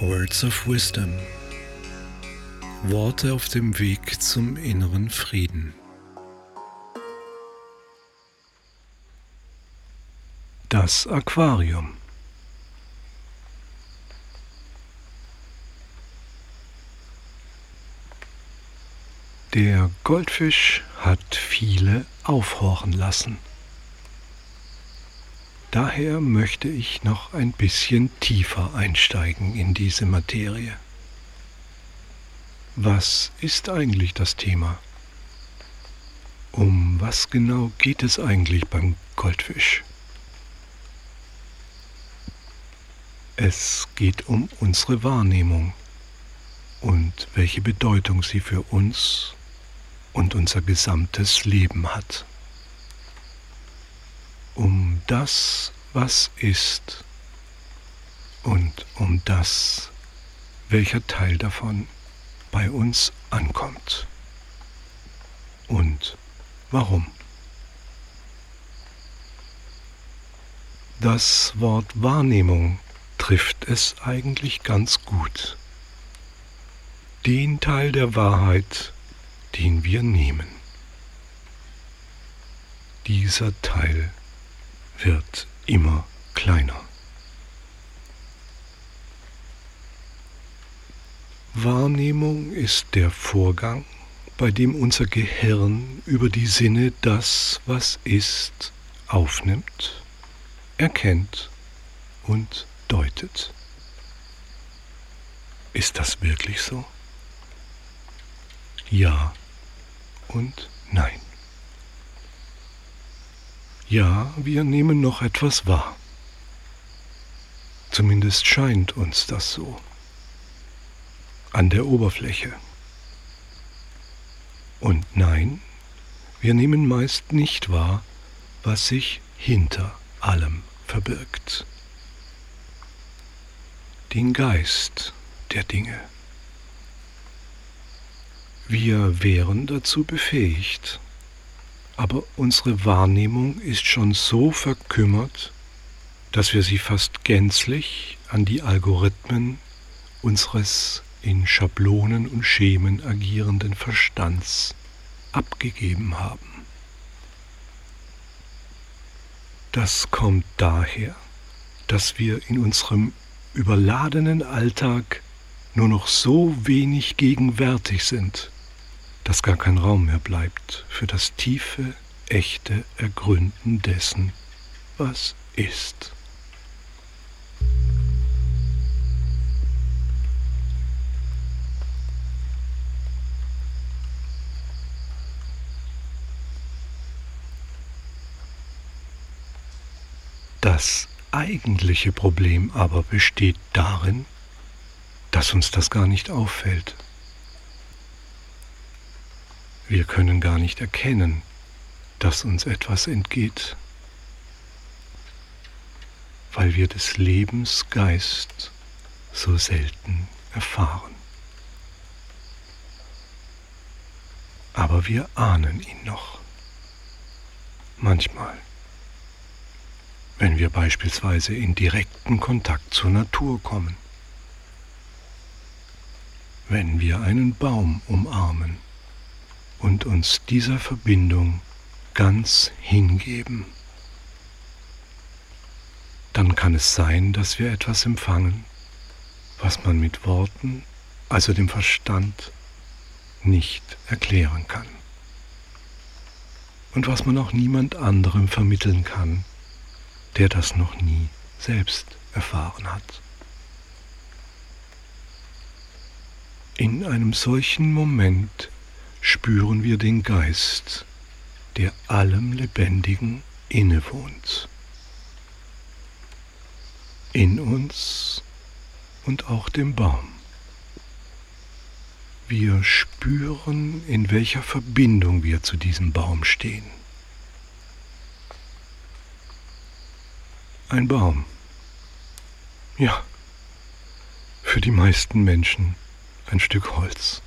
Words of Wisdom. Worte auf dem Weg zum inneren Frieden. Das Aquarium. Der Goldfisch hat viele aufhorchen lassen. Daher möchte ich noch ein bisschen tiefer einsteigen in diese Materie. Was ist eigentlich das Thema? Um was genau geht es eigentlich beim Goldfisch? Es geht um unsere Wahrnehmung und welche Bedeutung sie für uns und unser gesamtes Leben hat um das, was ist und um das, welcher Teil davon bei uns ankommt und warum. Das Wort Wahrnehmung trifft es eigentlich ganz gut. Den Teil der Wahrheit, den wir nehmen. Dieser Teil wird immer kleiner. Wahrnehmung ist der Vorgang, bei dem unser Gehirn über die Sinne das, was ist, aufnimmt, erkennt und deutet. Ist das wirklich so? Ja und nein. Ja, wir nehmen noch etwas wahr. Zumindest scheint uns das so. An der Oberfläche. Und nein, wir nehmen meist nicht wahr, was sich hinter allem verbirgt. Den Geist der Dinge. Wir wären dazu befähigt, aber unsere Wahrnehmung ist schon so verkümmert, dass wir sie fast gänzlich an die Algorithmen unseres in Schablonen und Schemen agierenden Verstands abgegeben haben. Das kommt daher, dass wir in unserem überladenen Alltag nur noch so wenig gegenwärtig sind dass gar kein Raum mehr bleibt für das tiefe, echte Ergründen dessen, was ist. Das eigentliche Problem aber besteht darin, dass uns das gar nicht auffällt. Wir können gar nicht erkennen, dass uns etwas entgeht, weil wir des Lebens Geist so selten erfahren. Aber wir ahnen ihn noch. Manchmal, wenn wir beispielsweise in direkten Kontakt zur Natur kommen, wenn wir einen Baum umarmen und uns dieser Verbindung ganz hingeben. Dann kann es sein, dass wir etwas empfangen, was man mit Worten, also dem Verstand, nicht erklären kann. Und was man auch niemand anderem vermitteln kann, der das noch nie selbst erfahren hat. In einem solchen Moment spüren wir den Geist, der allem Lebendigen innewohnt. In uns und auch dem Baum. Wir spüren, in welcher Verbindung wir zu diesem Baum stehen. Ein Baum. Ja, für die meisten Menschen ein Stück Holz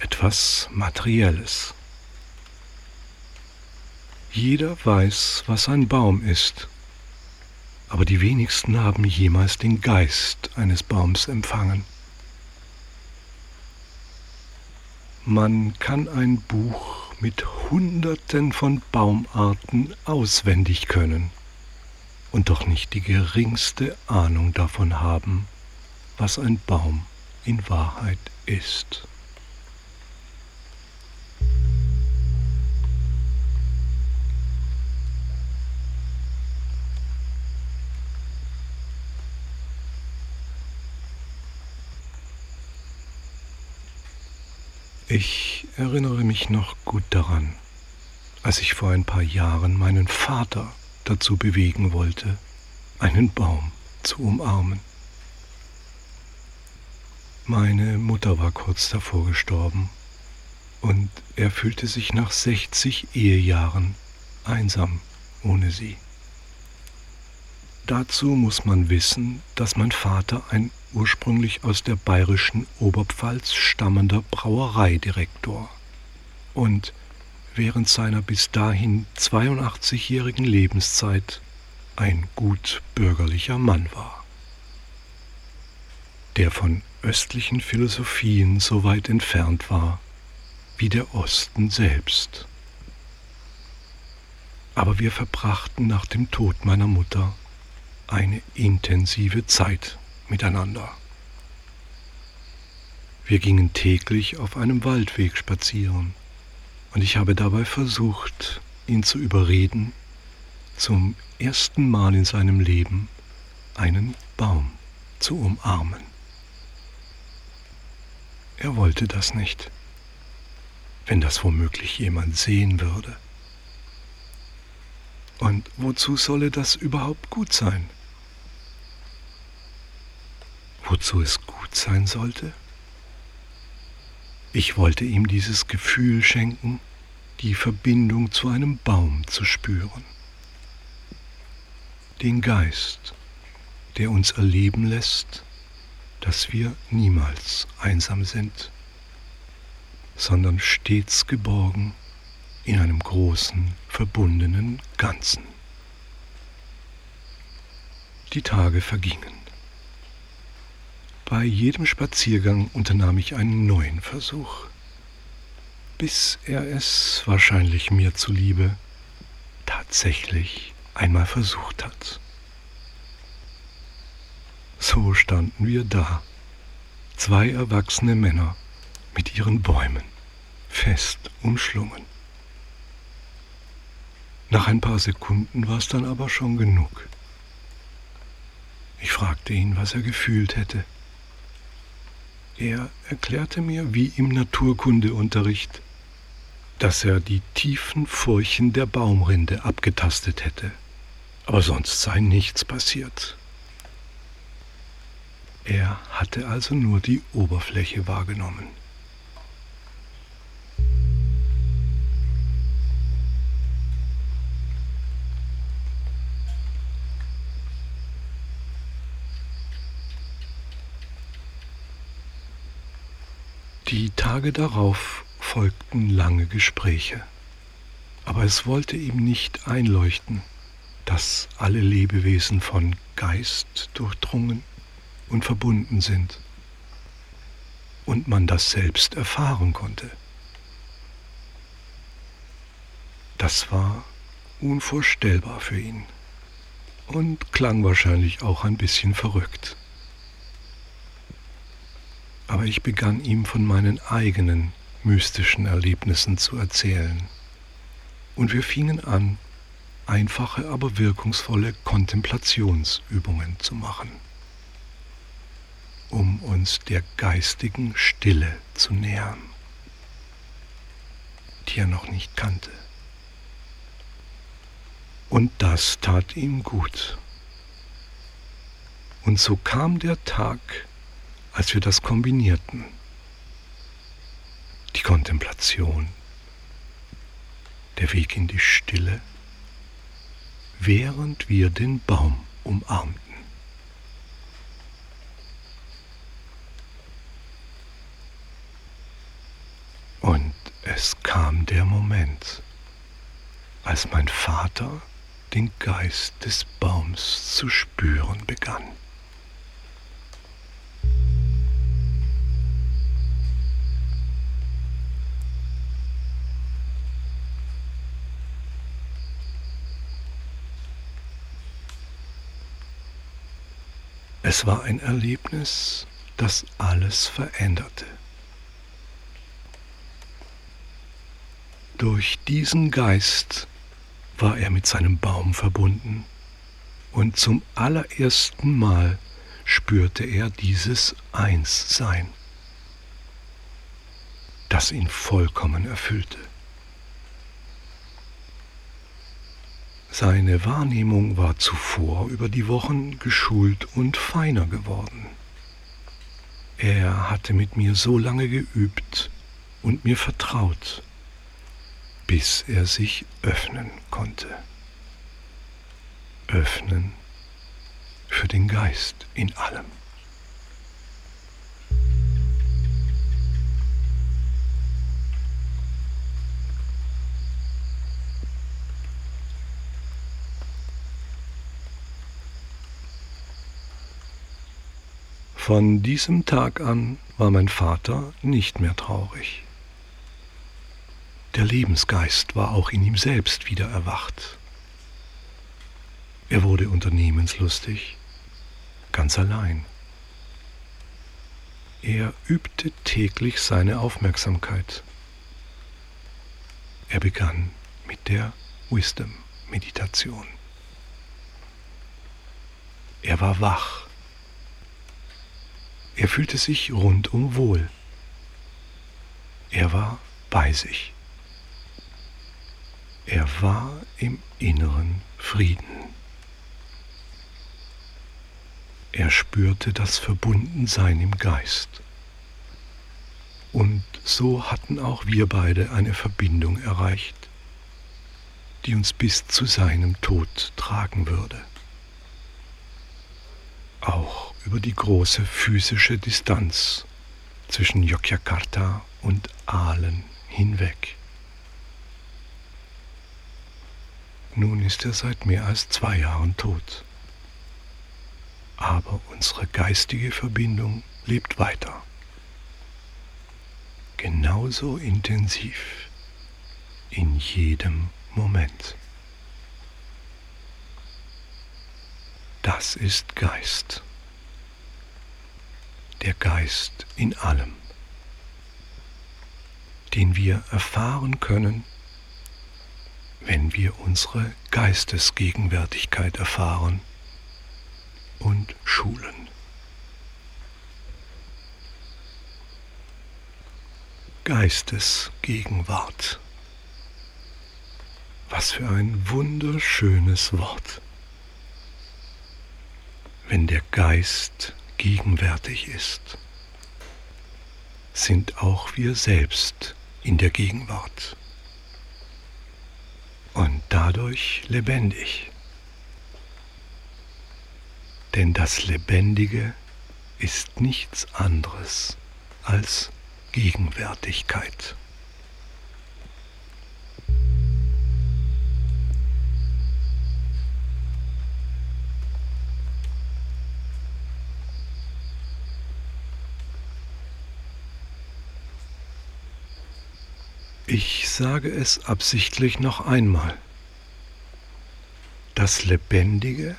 etwas Materielles. Jeder weiß, was ein Baum ist, aber die wenigsten haben jemals den Geist eines Baums empfangen. Man kann ein Buch mit Hunderten von Baumarten auswendig können und doch nicht die geringste Ahnung davon haben, was ein Baum in Wahrheit ist. Ich erinnere mich noch gut daran, als ich vor ein paar Jahren meinen Vater dazu bewegen wollte, einen Baum zu umarmen. Meine Mutter war kurz davor gestorben und er fühlte sich nach 60 Ehejahren einsam ohne sie. Dazu muss man wissen, dass mein Vater ein ursprünglich aus der bayerischen Oberpfalz stammender Brauereidirektor und während seiner bis dahin 82-jährigen Lebenszeit ein gut bürgerlicher Mann war, der von östlichen Philosophien so weit entfernt war wie der Osten selbst. Aber wir verbrachten nach dem Tod meiner Mutter eine intensive Zeit miteinander. Wir gingen täglich auf einem Waldweg spazieren und ich habe dabei versucht, ihn zu überreden, zum ersten Mal in seinem Leben einen Baum zu umarmen. Er wollte das nicht, wenn das womöglich jemand sehen würde. Und wozu solle das überhaupt gut sein? Wozu es gut sein sollte? Ich wollte ihm dieses Gefühl schenken, die Verbindung zu einem Baum zu spüren. Den Geist, der uns erleben lässt, dass wir niemals einsam sind, sondern stets geborgen in einem großen, verbundenen Ganzen. Die Tage vergingen. Bei jedem Spaziergang unternahm ich einen neuen Versuch, bis er es wahrscheinlich mir zuliebe tatsächlich einmal versucht hat. So standen wir da, zwei erwachsene Männer mit ihren Bäumen, fest umschlungen. Nach ein paar Sekunden war es dann aber schon genug. Ich fragte ihn, was er gefühlt hätte. Er erklärte mir wie im Naturkundeunterricht, dass er die tiefen Furchen der Baumrinde abgetastet hätte, aber sonst sei nichts passiert. Er hatte also nur die Oberfläche wahrgenommen. Tage darauf folgten lange Gespräche, aber es wollte ihm nicht einleuchten, dass alle Lebewesen von Geist durchdrungen und verbunden sind und man das selbst erfahren konnte. Das war unvorstellbar für ihn und klang wahrscheinlich auch ein bisschen verrückt aber ich begann ihm von meinen eigenen mystischen Erlebnissen zu erzählen. Und wir fingen an, einfache, aber wirkungsvolle Kontemplationsübungen zu machen, um uns der geistigen Stille zu nähern, die er noch nicht kannte. Und das tat ihm gut. Und so kam der Tag, als wir das kombinierten. Die Kontemplation, der Weg in die Stille, während wir den Baum umarmten. Und es kam der Moment, als mein Vater den Geist des Baums zu spüren begann. Es war ein Erlebnis, das alles veränderte. Durch diesen Geist war er mit seinem Baum verbunden und zum allerersten Mal spürte er dieses Einssein, das ihn vollkommen erfüllte. Seine Wahrnehmung war zuvor über die Wochen geschult und feiner geworden. Er hatte mit mir so lange geübt und mir vertraut, bis er sich öffnen konnte. Öffnen für den Geist in allem. Von diesem Tag an war mein Vater nicht mehr traurig. Der Lebensgeist war auch in ihm selbst wieder erwacht. Er wurde unternehmenslustig, ganz allein. Er übte täglich seine Aufmerksamkeit. Er begann mit der Wisdom-Meditation. Er war wach er fühlte sich rundum wohl. Er war bei sich. Er war im inneren Frieden. Er spürte das Verbundensein im Geist. Und so hatten auch wir beide eine Verbindung erreicht, die uns bis zu seinem Tod tragen würde. Auch über die große physische Distanz zwischen Yogyakarta und Aalen hinweg. Nun ist er seit mehr als zwei Jahren tot. Aber unsere geistige Verbindung lebt weiter. Genauso intensiv in jedem Moment. Das ist Geist der Geist in allem, den wir erfahren können, wenn wir unsere Geistesgegenwärtigkeit erfahren und schulen. Geistesgegenwart. Was für ein wunderschönes Wort. Wenn der Geist gegenwärtig ist, sind auch wir selbst in der Gegenwart und dadurch lebendig. Denn das Lebendige ist nichts anderes als Gegenwärtigkeit. Ich sage es absichtlich noch einmal. Das Lebendige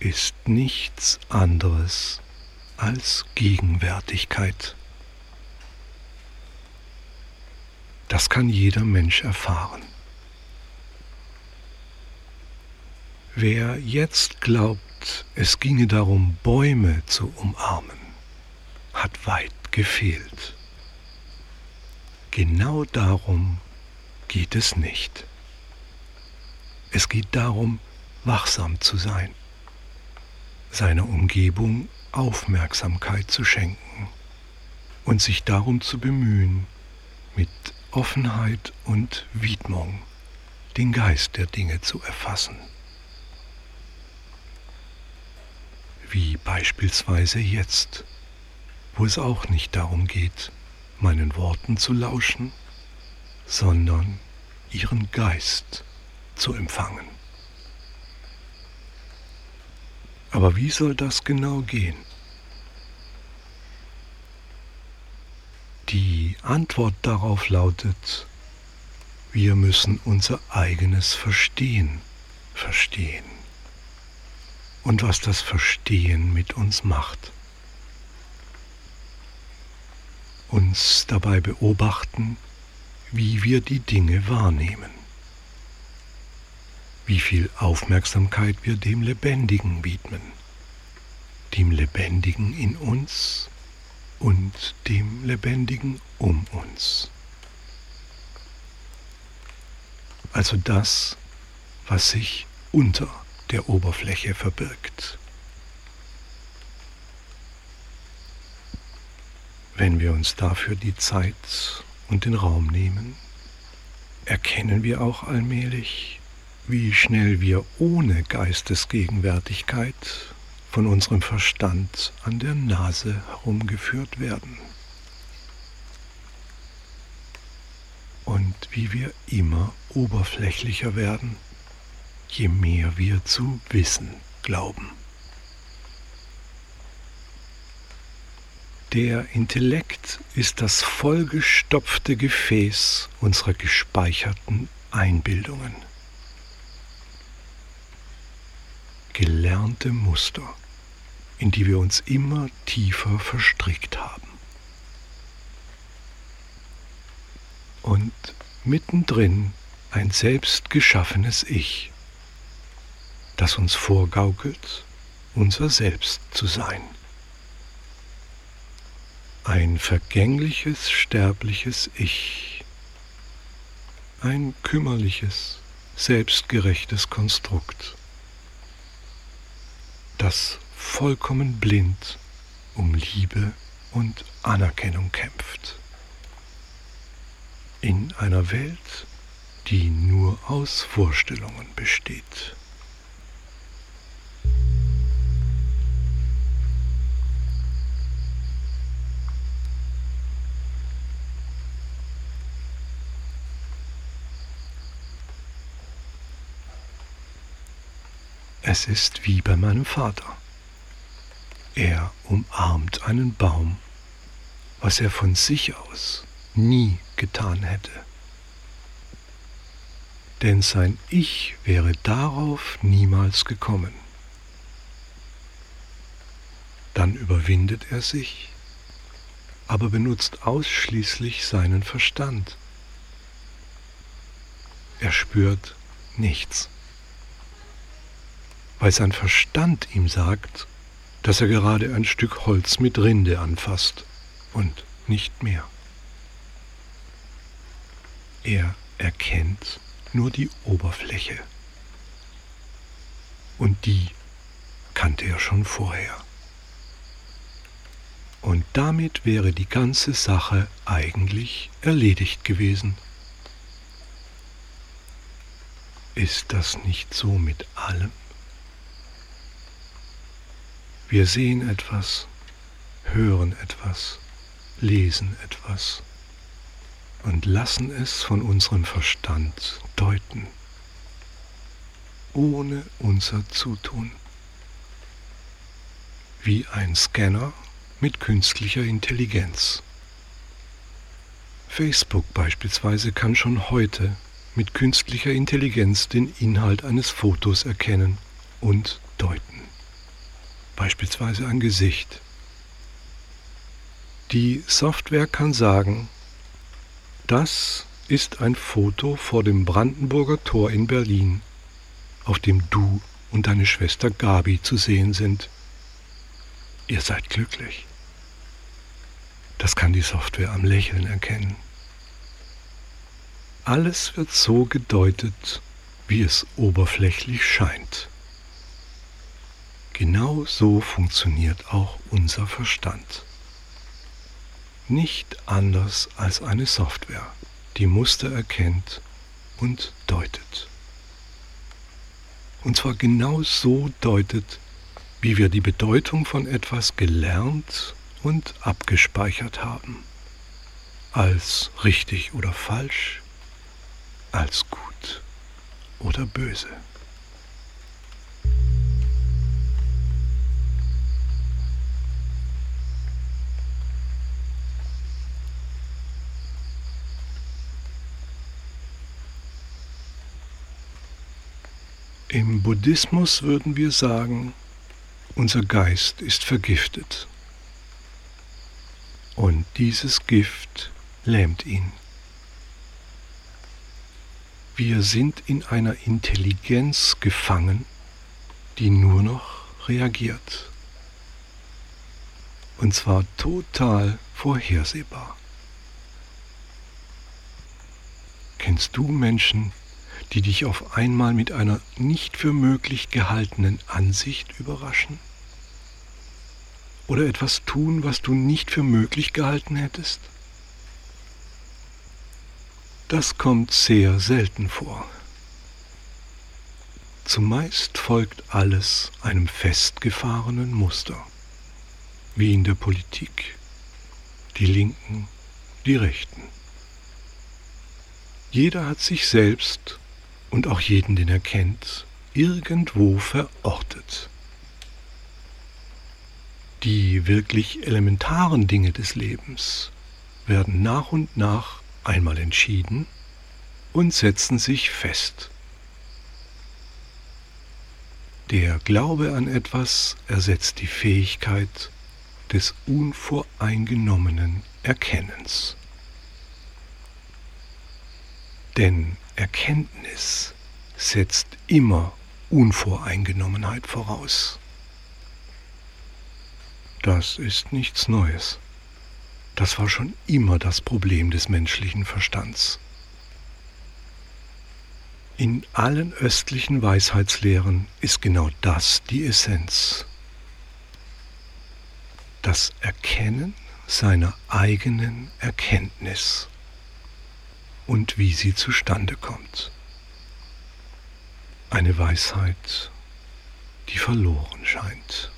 ist nichts anderes als Gegenwärtigkeit. Das kann jeder Mensch erfahren. Wer jetzt glaubt, es ginge darum, Bäume zu umarmen, hat weit gefehlt. Genau darum geht es nicht. Es geht darum, wachsam zu sein, seiner Umgebung Aufmerksamkeit zu schenken und sich darum zu bemühen, mit Offenheit und Widmung den Geist der Dinge zu erfassen. Wie beispielsweise jetzt wo es auch nicht darum geht, meinen Worten zu lauschen, sondern ihren Geist zu empfangen. Aber wie soll das genau gehen? Die Antwort darauf lautet, wir müssen unser eigenes Verstehen verstehen und was das Verstehen mit uns macht. Uns dabei beobachten, wie wir die Dinge wahrnehmen, wie viel Aufmerksamkeit wir dem Lebendigen widmen, dem Lebendigen in uns und dem Lebendigen um uns. Also das, was sich unter der Oberfläche verbirgt. Wenn wir uns dafür die Zeit und den Raum nehmen, erkennen wir auch allmählich, wie schnell wir ohne Geistesgegenwärtigkeit von unserem Verstand an der Nase herumgeführt werden. Und wie wir immer oberflächlicher werden, je mehr wir zu wissen glauben. Der Intellekt ist das vollgestopfte Gefäß unserer gespeicherten Einbildungen. Gelernte Muster, in die wir uns immer tiefer verstrickt haben. Und mittendrin ein selbst geschaffenes Ich, das uns vorgaukelt, unser Selbst zu sein. Ein vergängliches, sterbliches Ich, ein kümmerliches, selbstgerechtes Konstrukt, das vollkommen blind um Liebe und Anerkennung kämpft. In einer Welt, die nur aus Vorstellungen besteht. Es ist wie bei meinem Vater. Er umarmt einen Baum, was er von sich aus nie getan hätte. Denn sein Ich wäre darauf niemals gekommen. Dann überwindet er sich, aber benutzt ausschließlich seinen Verstand. Er spürt nichts weil sein Verstand ihm sagt, dass er gerade ein Stück Holz mit Rinde anfasst und nicht mehr. Er erkennt nur die Oberfläche. Und die kannte er schon vorher. Und damit wäre die ganze Sache eigentlich erledigt gewesen. Ist das nicht so mit allem? Wir sehen etwas, hören etwas, lesen etwas und lassen es von unserem Verstand deuten, ohne unser Zutun. Wie ein Scanner mit künstlicher Intelligenz. Facebook beispielsweise kann schon heute mit künstlicher Intelligenz den Inhalt eines Fotos erkennen und deuten beispielsweise ein Gesicht. Die Software kann sagen, das ist ein Foto vor dem Brandenburger Tor in Berlin, auf dem du und deine Schwester Gabi zu sehen sind. Ihr seid glücklich. Das kann die Software am Lächeln erkennen. Alles wird so gedeutet, wie es oberflächlich scheint. Genau so funktioniert auch unser Verstand. Nicht anders als eine Software, die Muster erkennt und deutet. Und zwar genau so deutet, wie wir die Bedeutung von etwas gelernt und abgespeichert haben. Als richtig oder falsch, als gut oder böse. Im Buddhismus würden wir sagen, unser Geist ist vergiftet. Und dieses Gift lähmt ihn. Wir sind in einer Intelligenz gefangen, die nur noch reagiert. Und zwar total vorhersehbar. Kennst du Menschen, die dich auf einmal mit einer nicht für möglich gehaltenen Ansicht überraschen? Oder etwas tun, was du nicht für möglich gehalten hättest? Das kommt sehr selten vor. Zumeist folgt alles einem festgefahrenen Muster, wie in der Politik, die Linken, die Rechten. Jeder hat sich selbst und auch jeden, den er kennt, irgendwo verortet. Die wirklich elementaren Dinge des Lebens werden nach und nach einmal entschieden und setzen sich fest. Der Glaube an etwas ersetzt die Fähigkeit des unvoreingenommenen Erkennens. Denn Erkenntnis setzt immer Unvoreingenommenheit voraus. Das ist nichts Neues. Das war schon immer das Problem des menschlichen Verstands. In allen östlichen Weisheitslehren ist genau das die Essenz. Das Erkennen seiner eigenen Erkenntnis und wie sie zustande kommt. Eine Weisheit, die verloren scheint.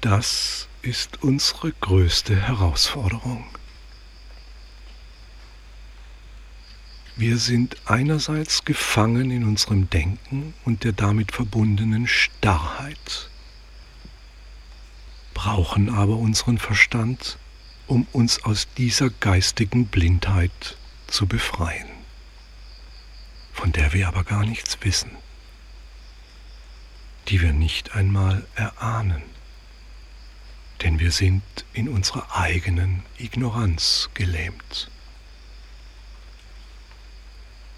Das ist unsere größte Herausforderung. Wir sind einerseits gefangen in unserem Denken und der damit verbundenen Starrheit, brauchen aber unseren Verstand, um uns aus dieser geistigen Blindheit zu befreien, von der wir aber gar nichts wissen, die wir nicht einmal erahnen, denn wir sind in unserer eigenen Ignoranz gelähmt.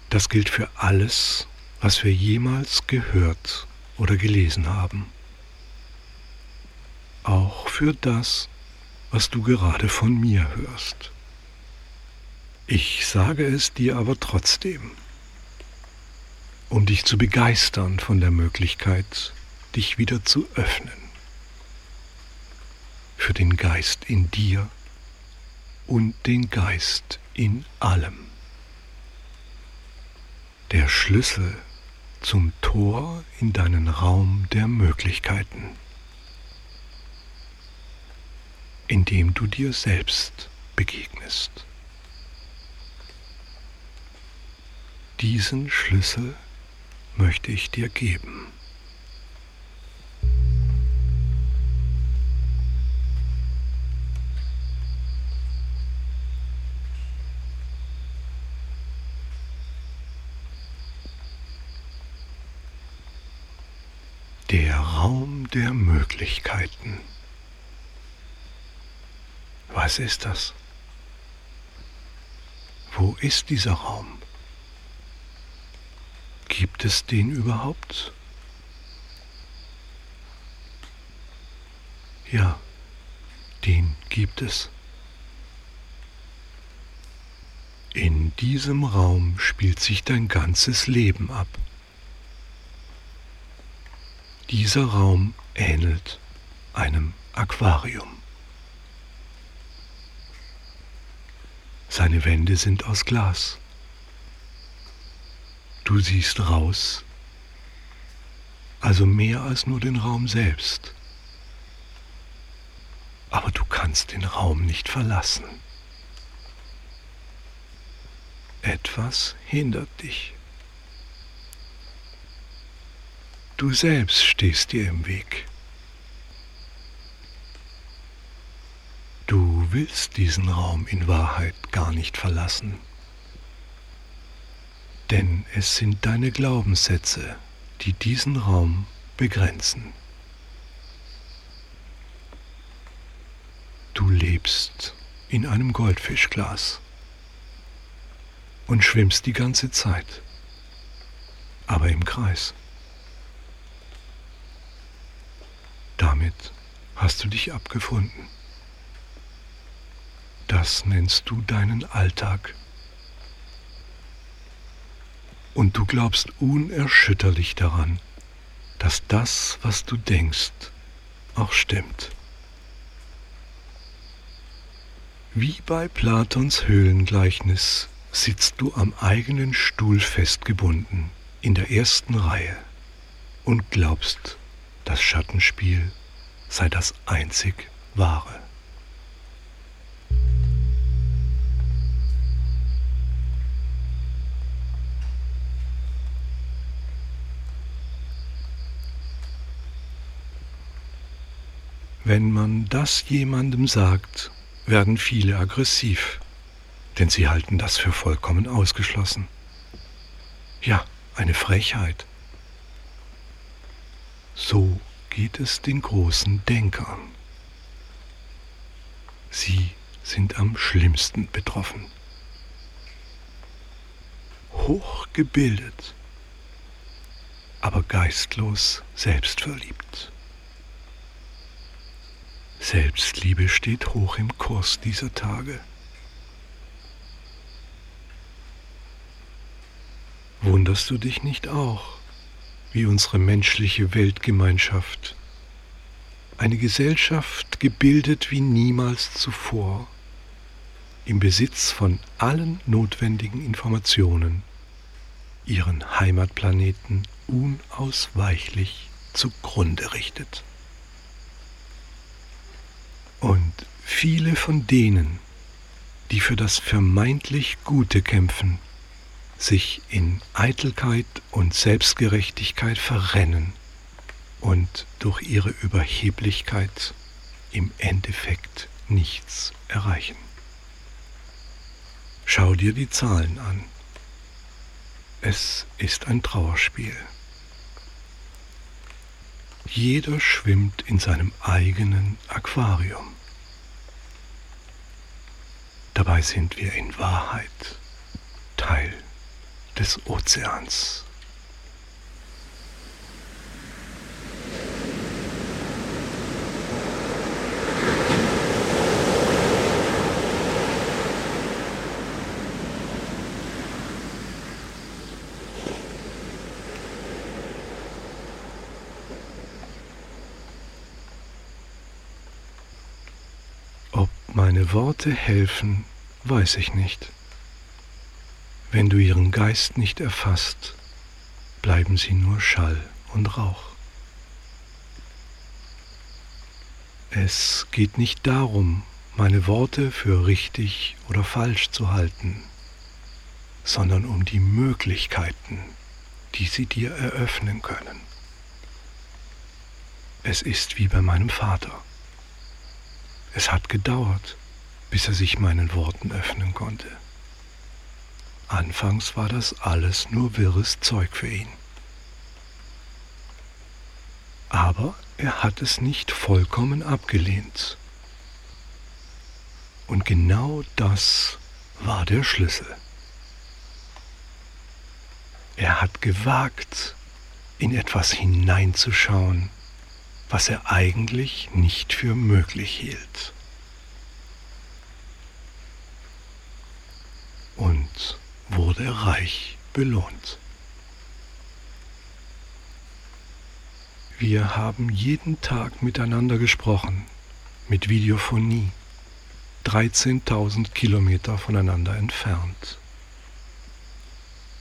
Das gilt für alles, was wir jemals gehört oder gelesen haben. Auch für das, was du gerade von mir hörst. Ich sage es dir aber trotzdem, um dich zu begeistern von der Möglichkeit, dich wieder zu öffnen. Für den Geist in dir und den Geist in allem der Schlüssel zum Tor in deinen Raum der Möglichkeiten, in dem du dir selbst begegnest. Diesen Schlüssel möchte ich dir geben. Möglichkeiten. Was ist das? Wo ist dieser Raum? Gibt es den überhaupt? Ja, den gibt es. In diesem Raum spielt sich dein ganzes Leben ab. Dieser Raum ähnelt einem Aquarium. Seine Wände sind aus Glas. Du siehst raus, also mehr als nur den Raum selbst. Aber du kannst den Raum nicht verlassen. Etwas hindert dich. Du selbst stehst dir im Weg. Du willst diesen Raum in Wahrheit gar nicht verlassen. Denn es sind deine Glaubenssätze, die diesen Raum begrenzen. Du lebst in einem Goldfischglas und schwimmst die ganze Zeit, aber im Kreis. Damit hast du dich abgefunden. Das nennst du deinen Alltag. Und du glaubst unerschütterlich daran, dass das, was du denkst, auch stimmt. Wie bei Platons Höhlengleichnis sitzt du am eigenen Stuhl festgebunden in der ersten Reihe und glaubst, das Schattenspiel sei das einzig wahre. Wenn man das jemandem sagt, werden viele aggressiv, denn sie halten das für vollkommen ausgeschlossen. Ja, eine Frechheit. So geht es den großen Denkern. Sie sind am schlimmsten betroffen. Hochgebildet, aber geistlos selbstverliebt. Selbstliebe steht hoch im Kurs dieser Tage. Wunderst du dich nicht auch, wie unsere menschliche Weltgemeinschaft, eine Gesellschaft gebildet wie niemals zuvor, im Besitz von allen notwendigen Informationen, ihren Heimatplaneten unausweichlich zugrunde richtet? Und viele von denen, die für das vermeintlich Gute kämpfen, sich in Eitelkeit und Selbstgerechtigkeit verrennen und durch ihre Überheblichkeit im Endeffekt nichts erreichen. Schau dir die Zahlen an. Es ist ein Trauerspiel. Jeder schwimmt in seinem eigenen Aquarium. Dabei sind wir in Wahrheit Teil des Ozeans. Meine Worte helfen, weiß ich nicht. Wenn du ihren Geist nicht erfasst, bleiben sie nur Schall und Rauch. Es geht nicht darum, meine Worte für richtig oder falsch zu halten, sondern um die Möglichkeiten, die sie dir eröffnen können. Es ist wie bei meinem Vater. Es hat gedauert, bis er sich meinen Worten öffnen konnte. Anfangs war das alles nur wirres Zeug für ihn. Aber er hat es nicht vollkommen abgelehnt. Und genau das war der Schlüssel. Er hat gewagt, in etwas hineinzuschauen, was er eigentlich nicht für möglich hielt. Und wurde reich belohnt. Wir haben jeden Tag miteinander gesprochen, mit Videophonie, 13.000 Kilometer voneinander entfernt.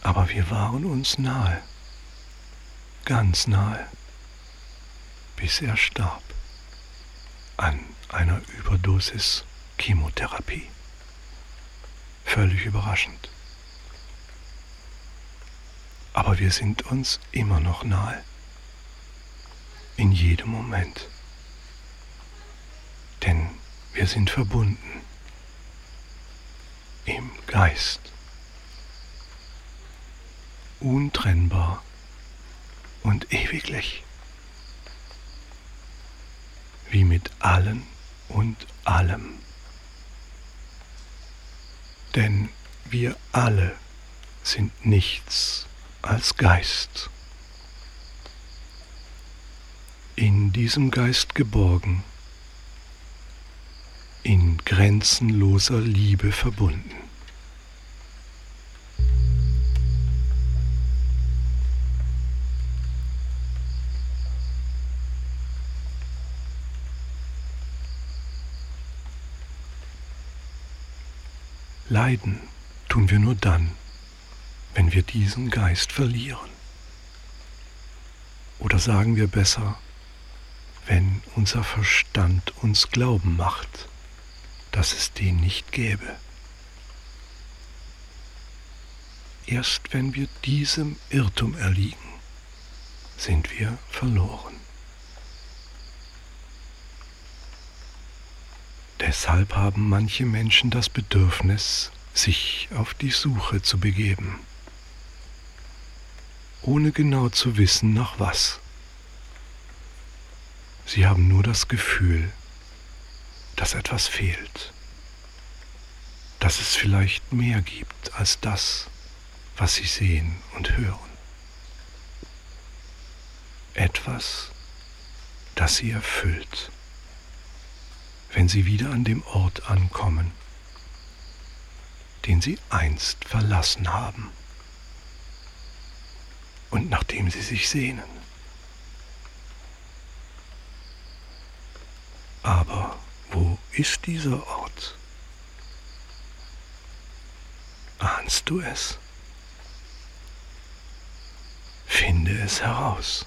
Aber wir waren uns nahe, ganz nahe, bis er starb an einer Überdosis Chemotherapie. Völlig überraschend. Aber wir sind uns immer noch nahe. In jedem Moment. Denn wir sind verbunden. Im Geist. Untrennbar und ewiglich. Wie mit allen und allem. Denn wir alle sind nichts als Geist. In diesem Geist geborgen, in grenzenloser Liebe verbunden. Leiden tun wir nur dann, wenn wir diesen Geist verlieren. Oder sagen wir besser, wenn unser Verstand uns glauben macht, dass es den nicht gäbe. Erst wenn wir diesem Irrtum erliegen, sind wir verloren. Deshalb haben manche Menschen das Bedürfnis, sich auf die Suche zu begeben ohne genau zu wissen, nach was. Sie haben nur das Gefühl, dass etwas fehlt, dass es vielleicht mehr gibt als das, was sie sehen und hören. Etwas, das sie erfüllt, wenn sie wieder an dem Ort ankommen, den sie einst verlassen haben und nach dem sie sich sehnen. Aber wo ist dieser Ort? Ahnst du es? Finde es heraus.